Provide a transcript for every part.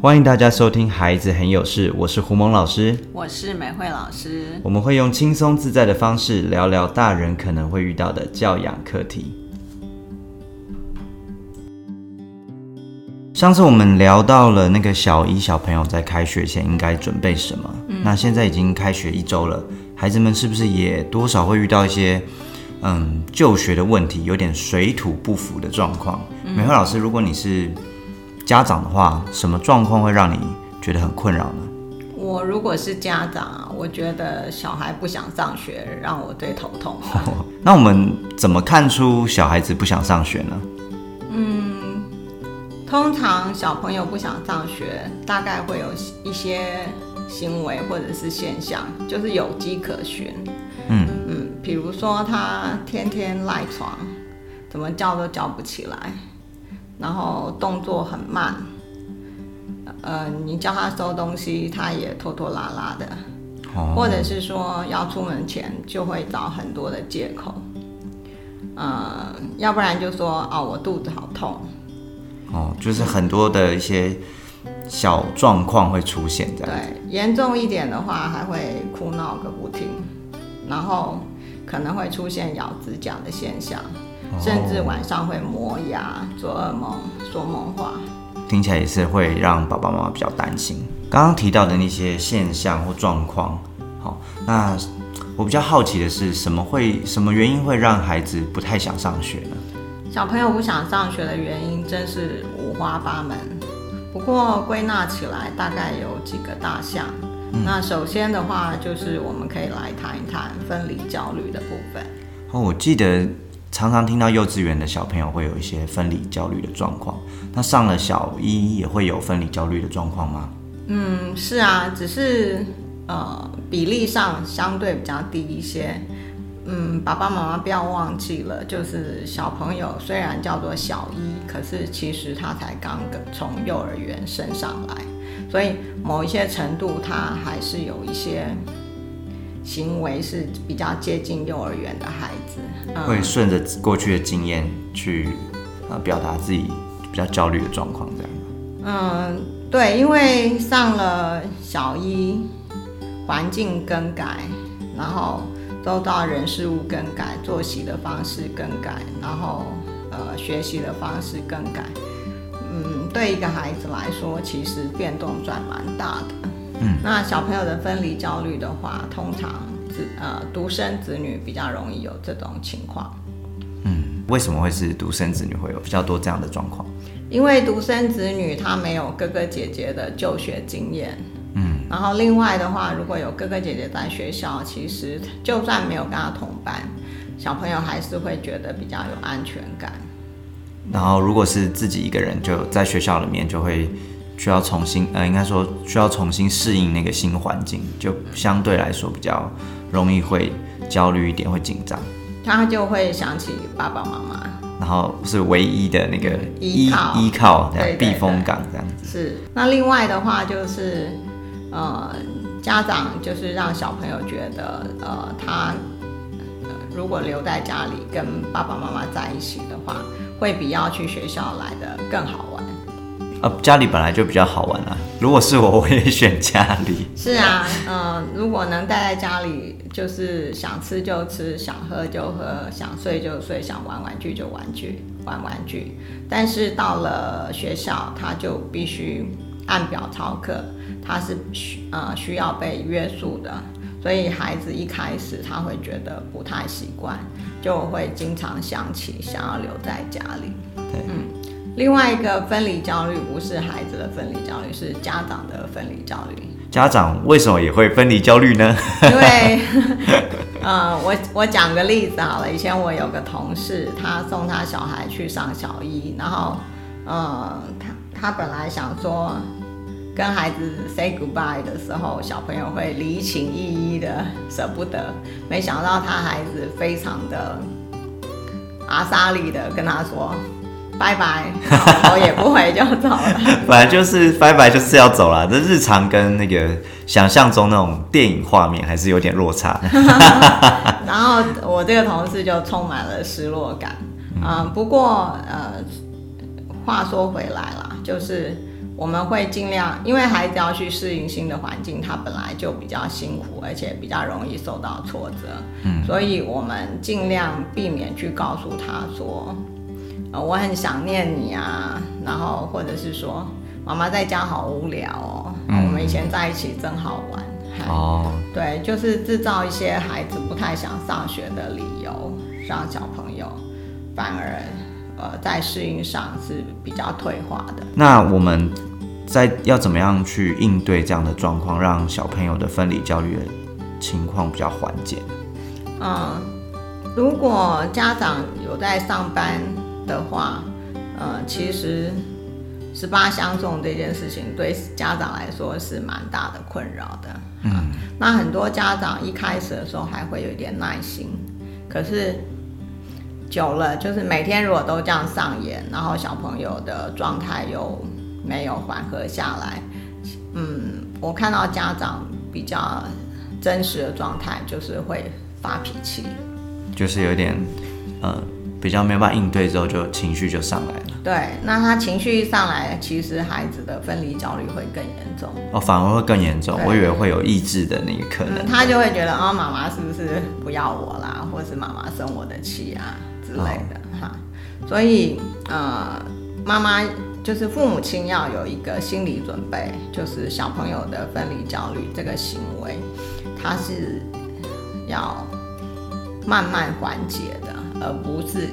欢迎大家收听《孩子很有事》，我是胡蒙老师，我是美惠老师。我们会用轻松自在的方式聊聊大人可能会遇到的教养课题。上次我们聊到了那个小一小朋友在开学前应该准备什么，那现在已经开学一周了，孩子们是不是也多少会遇到一些嗯就学的问题，有点水土不服的状况？美惠老师，如果你是家长的话，什么状况会让你觉得很困扰呢？我如果是家长啊，我觉得小孩不想上学，让我最头痛。那我们怎么看出小孩子不想上学呢？嗯，通常小朋友不想上学，大概会有一些行为或者是现象，就是有迹可循。嗯嗯，比如说他天天赖床，怎么叫都叫不起来。然后动作很慢，呃，你叫他收东西，他也拖拖拉拉的，或者是说要出门前就会找很多的借口，呃，要不然就说哦，我肚子好痛，哦，就是很多的一些小状况会出现这样。对，严重一点的话还会哭闹个不停，然后可能会出现咬指甲的现象。甚至晚上会磨牙、做噩梦、说梦话，听起来也是会让爸爸妈妈比较担心。刚刚提到的那些现象或状况，好，那我比较好奇的是，什么会、什么原因会让孩子不太想上学呢？小朋友不想上学的原因真是五花八门，不过归纳起来大概有几个大项。那首先的话，就是我们可以来谈一谈分离焦虑的部分。哦，我记得。常常听到幼稚园的小朋友会有一些分离焦虑的状况，那上了小一也会有分离焦虑的状况吗？嗯，是啊，只是呃比例上相对比较低一些。嗯，爸爸妈妈不要忘记了，就是小朋友虽然叫做小一，可是其实他才刚从幼儿园升上来，所以某一些程度他还是有一些。行为是比较接近幼儿园的孩子，会顺着过去的经验去呃表达自己比较焦虑的状况，这样嗯，对，因为上了小一，环境更改，然后周遭人事物更改，作息的方式更改，然后呃学习的方式更改，嗯，对一个孩子来说，其实变动转蛮大的。嗯，那小朋友的分离焦虑的话，通常子呃独生子女比较容易有这种情况。嗯，为什么会是独生子女会有比较多这样的状况？因为独生子女他没有哥哥姐姐的就学经验。嗯，然后另外的话，如果有哥哥姐姐在学校，其实就算没有跟他同班，小朋友还是会觉得比较有安全感。然后如果是自己一个人就在学校里面，就会。需要重新，呃，应该说需要重新适应那个新环境，就相对来说比较容易会焦虑一点，会紧张。他就会想起爸爸妈妈，然后是唯一的那个依靠，依靠避风港这样子。是。那另外的话就是，呃，家长就是让小朋友觉得，呃，他如果留在家里跟爸爸妈妈在一起的话，会比要去学校来的更好玩。呃，家里本来就比较好玩啊。如果是我，我也选家里。是啊，嗯，如果能待在家里，就是想吃就吃，想喝就喝，想睡就睡，想玩玩具就玩具玩玩具。但是到了学校，他就必须按表操课，他是需呃需要被约束的，所以孩子一开始他会觉得不太习惯，就会经常想起想要留在家里。对，嗯。另外一个分离焦虑不是孩子的分离焦虑，是家长的分离焦虑。家长为什么也会分离焦虑呢？因为，呃，我我讲个例子好了。以前我有个同事，他送他小孩去上小一，然后，呃，他他本来想说跟孩子 say goodbye 的时候，小朋友会离情依依的舍不得，没想到他孩子非常的阿莎利的跟他说。拜拜，头也不回就走了。本来就是拜拜，就是要走了。这日常跟那个想象中那种电影画面还是有点落差。然后我这个同事就充满了失落感。嗯，不过呃，话说回来啦，就是我们会尽量，因为孩子要去适应新的环境，他本来就比较辛苦，而且比较容易受到挫折，嗯，所以我们尽量避免去告诉他说，呃，我很想念你啊，然后或者是说，妈妈在家好无聊哦，我们以前在一起真好玩，哦，对，就是制造一些孩子不太想上学的理由，让小朋友反而呃在适应上是比较退化的。那我们。在要怎么样去应对这样的状况，让小朋友的分离焦虑的情况比较缓解？嗯，如果家长有在上班的话，呃，其实十八相送这件事情对家长来说是蛮大的困扰的。嗯，那很多家长一开始的时候还会有一点耐心，可是久了，就是每天如果都这样上演，然后小朋友的状态又没有缓和下来，嗯，我看到家长比较真实的状态就是会发脾气，就是有点呃比较没有办法应对之后就情绪就上来了。对，那他情绪一上来，其实孩子的分离焦虑会更严重。哦，反而会更严重。我以为会有抑制的那个可能。他就会觉得哦，妈妈是不是不要我啦，或是妈妈生我的气啊之类的哈。所以呃，妈妈。就是父母亲要有一个心理准备，就是小朋友的分离焦虑这个行为，他是要慢慢缓解的，而不是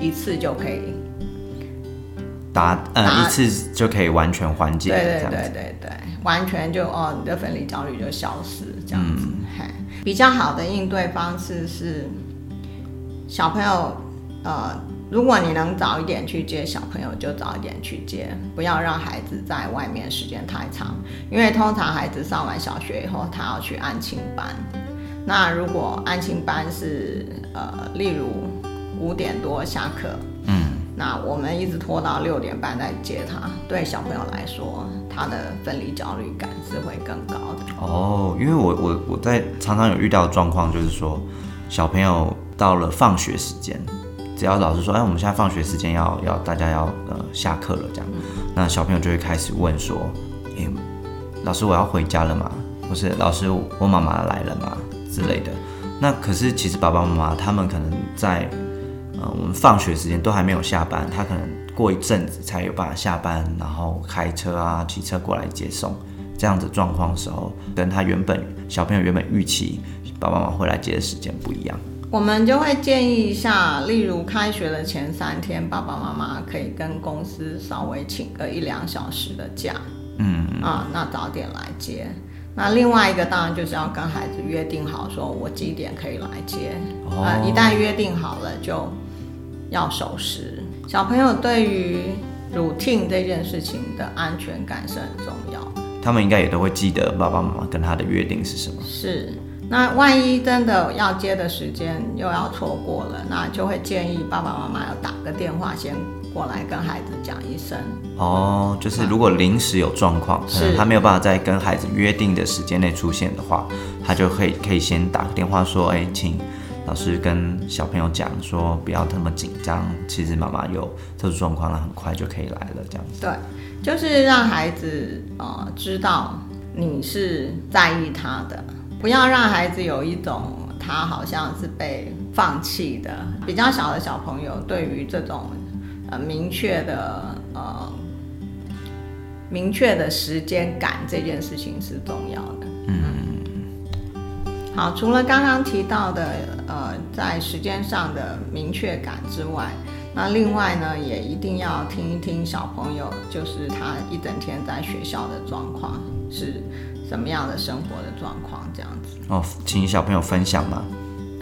一次就可以达呃一次就可以完全缓解。对对对对对，完全就哦你的分离焦虑就消失这样子。比较好的应对方式是小朋友呃。如果你能早一点去接小朋友，就早一点去接，不要让孩子在外面时间太长。因为通常孩子上完小学以后，他要去安亲班。那如果安亲班是呃，例如五点多下课，嗯，那我们一直拖到六点半再接他，对小朋友来说，他的分离焦虑感是会更高的。哦，因为我我我在常常有遇到状况，就是说小朋友到了放学时间。只要老师说，哎，我们现在放学时间要要大家要呃下课了这样，那小朋友就会开始问说，哎，老师我要回家了吗？或是老师我妈妈来了吗？之类的。那可是其实爸爸妈妈他们可能在呃我们放学时间都还没有下班，他可能过一阵子才有办法下班，然后开车啊骑车过来接送，这样子状况的时候，跟他原本小朋友原本预期爸爸妈妈会来接的时间不一样。我们就会建议一下，例如开学的前三天，爸爸妈妈可以跟公司稍微请个一两小时的假，嗯啊，那早点来接。那另外一个当然就是要跟孩子约定好，说我几点可以来接。啊，一旦约定好了，就要守时。小朋友对于 routine 这件事情的安全感是很重要的。他们应该也都会记得爸爸妈妈跟他的约定是什么。是。那万一真的要接的时间又要错过了，那就会建议爸爸妈妈要打个电话先过来跟孩子讲一声。哦，就是如果临时有状况，可能他没有办法在跟孩子约定的时间内出现的话，他就可以可以先打个电话说，哎，请老师跟小朋友讲说不要那么紧张，其实妈妈有特殊状况了，很快就可以来了，这样子。对，就是让孩子呃知道你是在意他的。不要让孩子有一种他好像是被放弃的。比较小的小朋友对于这种呃明确的呃明确的时间感这件事情是重要的。嗯。好，除了刚刚提到的呃在时间上的明确感之外，那另外呢也一定要听一听小朋友就是他一整天在学校的状况是。什么样的生活的状况这样子哦，请小朋友分享吗？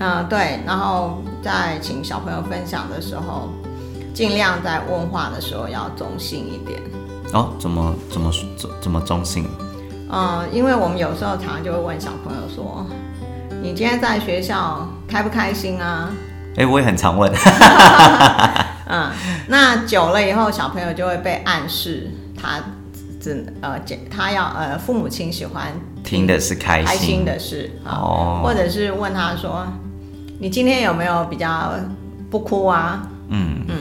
嗯，对，然后在请小朋友分享的时候，尽量在问话的时候要中性一点。哦，怎么怎么怎怎么中性？嗯，因为我们有时候常常就会问小朋友说：“你今天在学校开不开心啊？”哎，我也很常问。嗯，那久了以后，小朋友就会被暗示他。只呃，他要呃，父母亲喜欢听的是开心的事哦，或者是问他说，你今天有没有比较不哭啊？嗯嗯，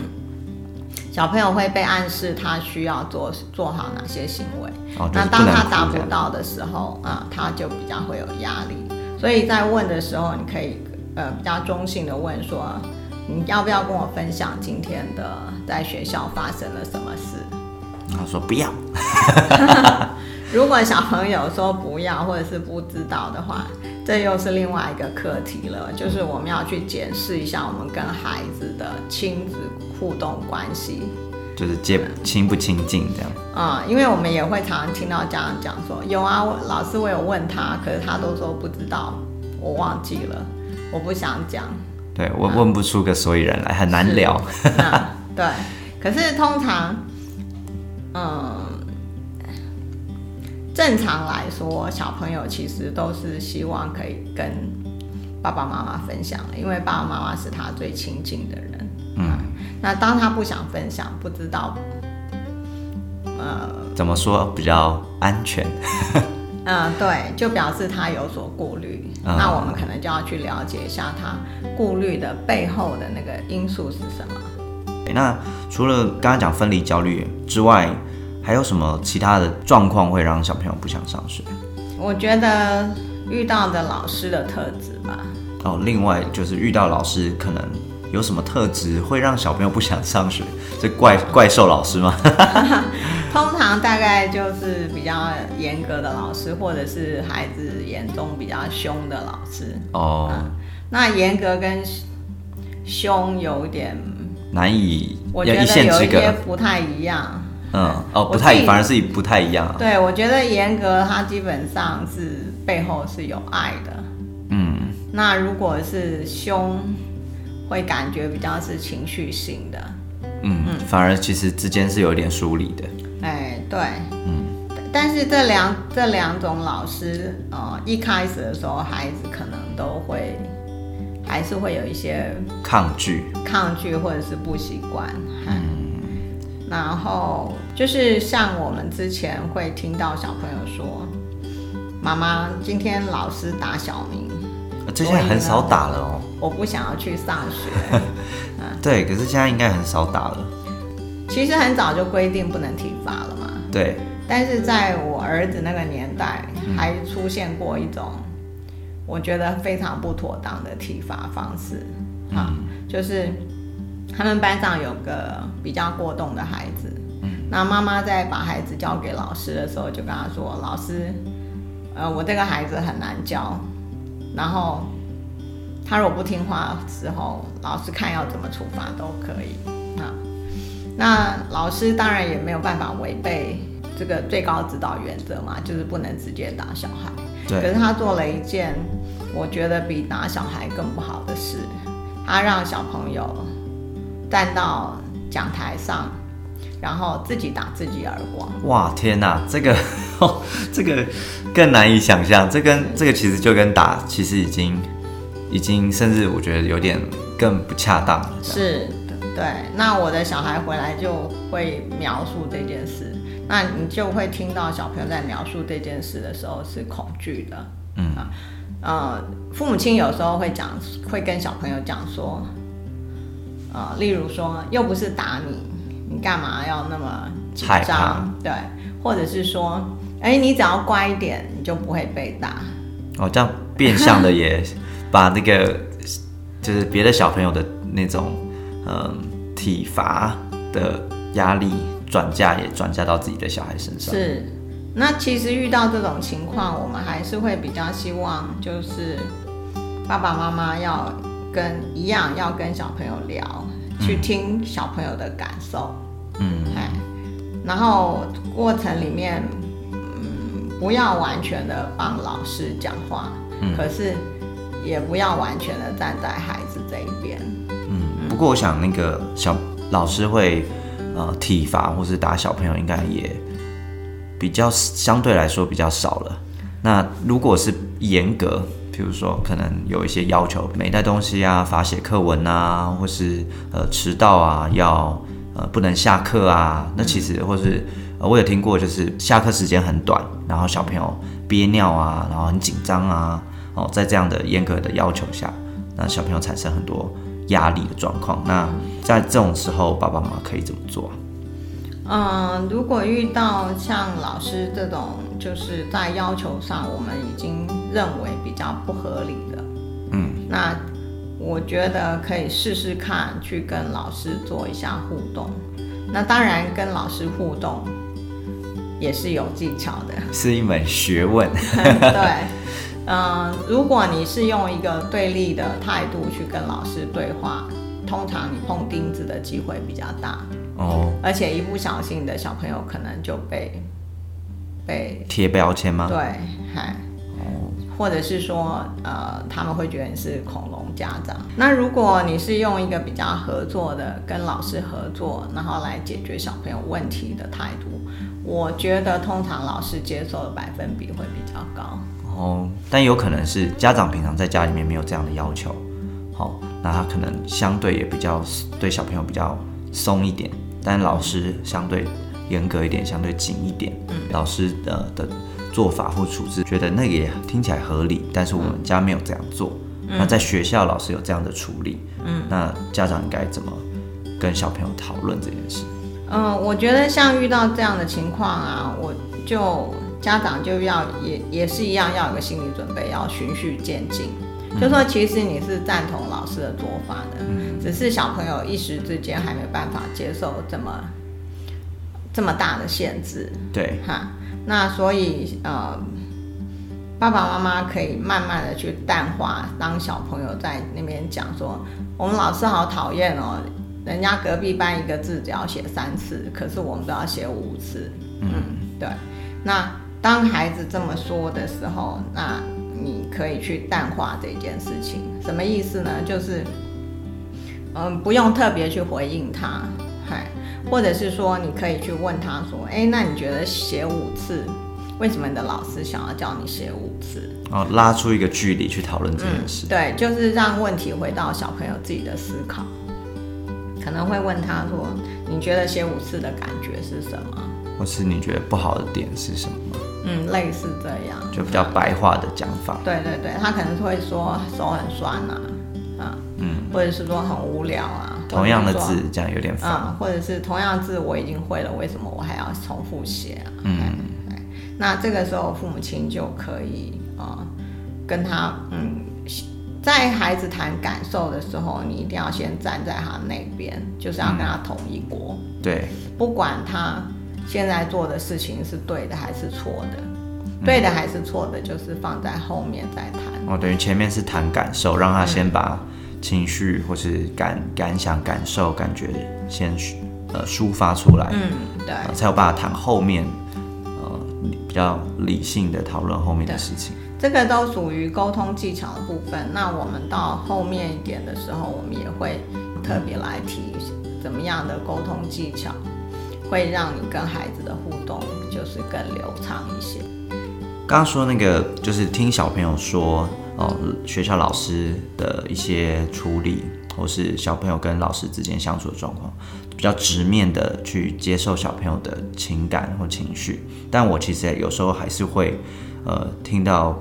小朋友会被暗示他需要做做好哪些行为。哦，就那当他达不到的时候，啊、他就比较会有压力。所以在问的时候，你可以呃比较中性的问说，你要不要跟我分享今天的在学校发生了什么事？他说不要，如果小朋友说不要或者是不知道的话，这又是另外一个课题了，就是我们要去检视一下我们跟孩子的亲子互动关系。就是接亲不亲近这样。啊、因为我们也会常常听到家长讲说，有啊，老师我有问他，可是他都说不知道，我忘记了，我不想讲。对，我问不出个所以然来，很难聊。嗯，对。可是通常，嗯，正常来说，小朋友其实都是希望可以跟爸爸妈妈分享的，因为爸爸妈妈是他最亲近的人。嗯，那当他不想分享，不知道，呃，怎么说比较安全？嗯，对，就表示他有所顾虑。啊那我们可能就要去了解一下他顾虑的背后的那个因素是什么。那除了刚刚讲分离焦虑之外，还有什么其他的状况会让小朋友不想上学？我觉得遇到的老师的特质吧，哦，另外就是遇到老师可能有什么特质会让小朋友不想上学？这怪怪兽老师吗？通常大概就是比较严格的老师，或者是孩子眼中比较凶的老师。哦，那严格跟凶有一点，难以我觉得有一些隔。不太一样。嗯，哦，不太反而是不太一样啊。对，我觉得严格它基本上是背后是有爱的。嗯，那如果是凶，会感觉比较是情绪性的。嗯，反而其实之间是有点疏离的。哎，对，嗯，但是这两这两种老师，呃，一开始的时候，孩子可能都会还是会有一些抗拒，抗拒或者是不习惯，嗯，然后就是像我们之前会听到小朋友说，妈妈今天老师打小明，呃这现在很少打了哦。我不想要去上学。对，可是现在应该很少打了。其实很早就规定不能体罚了嘛，对，但是在我儿子那个年代，还出现过一种我觉得非常不妥当的体罚方式。啊，就是他们班上有个比较过动的孩子，那妈妈在把孩子交给老师的时候，就跟他说：“老师，呃，我这个孩子很难教，然后他如果不听话之后，老师看要怎么处罚都可以啊。”那老师当然也没有办法违背这个最高指导原则嘛，就是不能直接打小孩。可是他做了一件我觉得比打小孩更不好的事，他让小朋友站到讲台上，然后自己打自己耳光。哇，天哪，这个 这个更难以想象。这跟这个其实就跟打，其实已经已经甚至我觉得有点更不恰当了。是，对。那我的小孩回来就会描述这件事，那你就会听到小朋友在描述这件事的时候是恐惧的。嗯啊，呃，父母亲有时候会讲，会跟小朋友讲说，呃，例如说，又不是打你，你干嘛要那么紧张？对，或者是说，哎，你只要乖一点，你就不会被打。哦，这样变相的也把那个就是别的小朋友的那种嗯体罚的压力转嫁也转嫁到自己的小孩身上。是，那其实遇到这种情况，我们还是会比较希望，就是爸爸妈妈要跟一样，要跟小朋友聊，去听小朋友的感受，嗯，哎，然后过程里面，嗯，不要完全的帮老师讲话，嗯可是也不要完全的站在孩子这一边。嗯，不过我想那个小老师会呃体罚或是打小朋友，应该也比较相对来说比较少了。那如果是严格，比如说可能有一些要求，没带东西啊，罚写课文啊，或是呃迟到啊，要呃不能下课啊，那其实或是、呃、我有听过，就是下课时间很短，然后小朋友憋尿啊，然后很紧张啊，哦，在这样的严格的要求下，那小朋友产生很多压力的状况。那在这种时候，爸爸妈妈可以怎么做？嗯，如果遇到像老师这种，就是在要求上我们已经认为比较不合理的，嗯，那我觉得可以试试看去跟老师做一下互动。那当然，跟老师互动也是有技巧的，是一门学问。对，嗯，如果你是用一个对立的态度去跟老师对话，通常你碰钉子的机会比较大。哦，而且一不小心的小朋友可能就被被贴标签吗？对，嗨，哦，或者是说，呃，他们会觉得你是恐龙家长。那如果你是用一个比较合作的，跟老师合作，然后来解决小朋友问题的态度，我觉得通常老师接受的百分比会比较高。哦，但有可能是家长平常在家里面没有这样的要求，好，那他可能相对也比较对小朋友比较松一点。但老师相对严格一点，相对紧一点。嗯，老师的的做法或处置，觉得那个也听起来合理。但是我们家没有这样做。那在学校，老师有这样的处理。嗯，那家长应该怎么跟小朋友讨论这件事？嗯，我觉得像遇到这样的情况啊，我就家长就要也也是一样，要有个心理准备，要循序渐进。就说其实你是赞同老师的做法的，只是小朋友一时之间还没办法接受这么这么大的限制。对，哈，那所以呃，爸爸妈妈可以慢慢的去淡化，当小朋友在那边讲说，我们老师好讨厌哦，人家隔壁班一个字只要写三次，可是我们都要写五次。嗯，对。那当孩子这么说的时候，那。你可以去淡化这件事情，什么意思呢？就是，嗯，不用特别去回应他，嗨，或者是说，你可以去问他说，哎，那你觉得写五次，为什么你的老师想要叫你写五次？哦，拉出一个距离去讨论这件事。对，就是让问题回到小朋友自己的思考，可能会问他说，你觉得写五次的感觉是什么？或是你觉得不好的点是什么？嗯，类似这样，就比较白话的讲法。对对对，他可能会说手很酸呐，啊，嗯，或者是说很无聊啊。同样的字，这样有点烦。或者是同样的字我已经会了，为什么我还要重复写啊？嗯，那这个时候父母亲就可以啊，跟他嗯，在孩子谈感受的时候，你一定要先站在他那边，就是要跟他同一国。对，不管他。现在做的事情是对的还是错的？对的还是错的，就是放在后面再谈。哦，等于前面是谈感受，让他先把情绪或是感感想、感受、感觉先呃抒发出来。嗯，对，才有办法谈后面呃比较理性的讨论后面的事情。这个都属于沟通技巧的部分。那我们到后面一点的时候，我们也会特别来提怎么样的沟通技巧。会让你跟孩子的互动就是更流畅一些。刚刚说那个就是听小朋友说哦，学校老师的一些处理，或是小朋友跟老师之间相处的状况，比较直面的去接受小朋友的情感或情绪。但我其实有时候还是会呃听到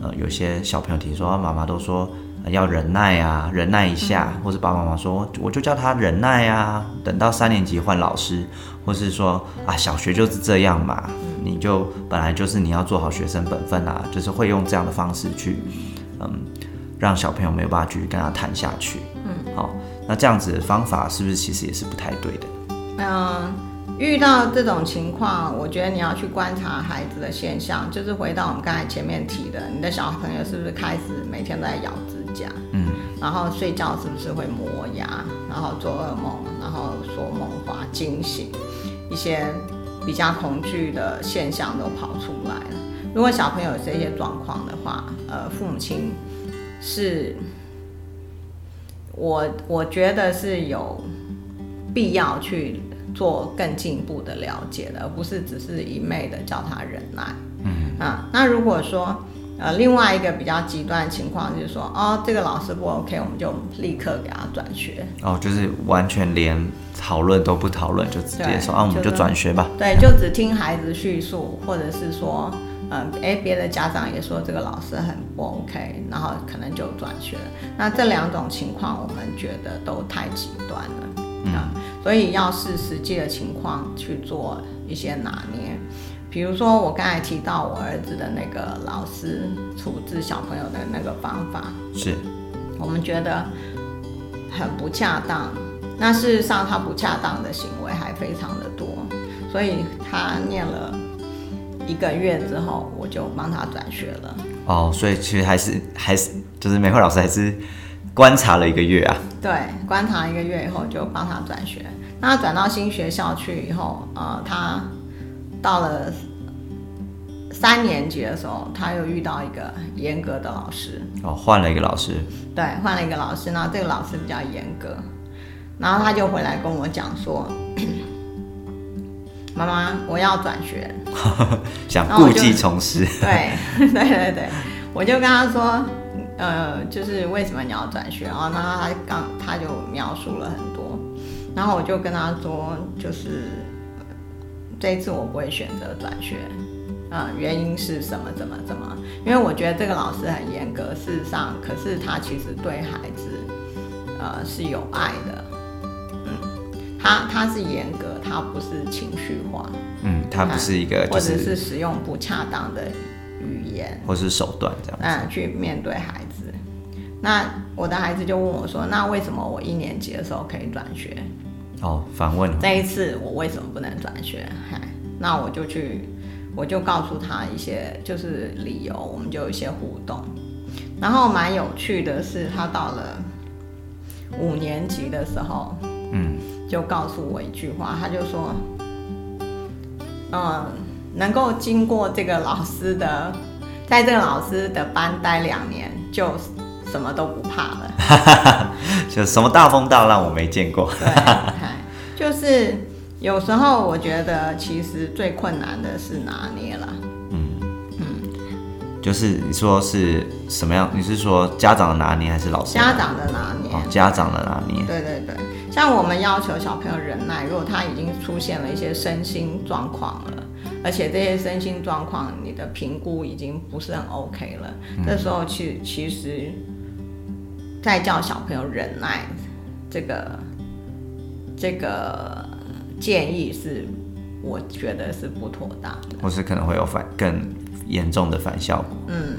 呃有些小朋友提说，妈妈都说。要忍耐啊，忍耐一下，或者爸爸妈妈说，我就叫他忍耐啊，等到三年级换老师，或是说啊，小学就是这样嘛，你就本来就是你要做好学生本分啊，就是会用这样的方式去，嗯，让小朋友没有办法继续跟他谈下去。嗯，好，那这样子的方法是不是其实也是不太对的？嗯。遇到这种情况，我觉得你要去观察孩子的现象，就是回到我们刚才前面提的，你的小朋友是不是开始每天都在咬指甲，嗯，然后睡觉是不是会磨牙，然后做噩梦，然后说梦话惊醒，一些比较恐惧的现象都跑出来了。如果小朋友有这些状况的话，呃，父母亲是，我我觉得是有必要去。做更进一步的了解的，而不是只是一昧的叫他忍耐。嗯啊，那如果说呃另外一个比较极端的情况就是说，哦这个老师不 OK，我们就立刻给他转学。哦，就是完全连讨论都不讨论，就直接说啊我们就转学吧。对，就只听孩子叙述，或者是说嗯，哎，别的家长也说这个老师很不 OK，然后可能就转学了。那这两种情况，我们觉得都太极端了，嗯，所以要视实际的情况去做一些拿捏。比如说我刚才提到我儿子的那个老师处置小朋友的那个方法，是我们觉得很不恰当。那事实上，他不恰当的行为还非常的多，所以他念了。一个月之后，我就帮他转学了。哦，所以其实还是还是就是美惠老师还是观察了一个月啊。对，观察一个月以后就帮他转学。那转到新学校去以后，呃，他到了三年级的时候，他又遇到一个严格的老师。哦，换了一个老师。对，换了一个老师，然后这个老师比较严格，然后他就回来跟我讲说。妈妈，我要转学，想故技重施。对对对对，我就跟他说，呃，就是为什么你要转学啊？那他刚他就描述了很多，然后我就跟他说，就是这一次我不会选择转学，啊，原因是什么？怎么怎么？因为我觉得这个老师很严格，事实上，可是他其实对孩子，呃，是有爱的。嗯他他是严格，他不是情绪化，嗯，他不是一个，或者是使用不恰当的语言，或是手段这样，嗯，去面对孩子。那我的孩子就问我说：“那为什么我一年级的时候可以转学？”哦，反问。这一次我为什么不能转学？嗨，那我就去，我就告诉他一些就是理由，我们就有一些互动。然后蛮有趣的是，他到了五年级的时候，嗯。就告诉我一句话，他就说：“嗯，能够经过这个老师的，在这个老师的班待两年，就什么都不怕了，就什么大风大浪我没见过。对，就是有时候我觉得其实最困难的是拿捏了。嗯嗯，就是你说是什么样？你是说家长的拿捏还是老师？家长的拿捏。哦，家长的拿捏。对对对。像我们要求小朋友忍耐，如果他已经出现了一些身心状况了，而且这些身心状况你的评估已经不是很 OK 了，这时候其其实再叫小朋友忍耐，这个这个建议是我觉得是不妥当的，或是可能会有反更严重的反效果。嗯。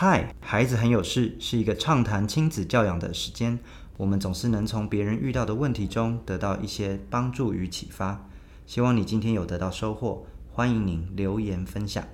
嗨，孩子很有事是一个畅谈亲子教养的时间。我们总是能从别人遇到的问题中得到一些帮助与启发。希望你今天有得到收获，欢迎您留言分享。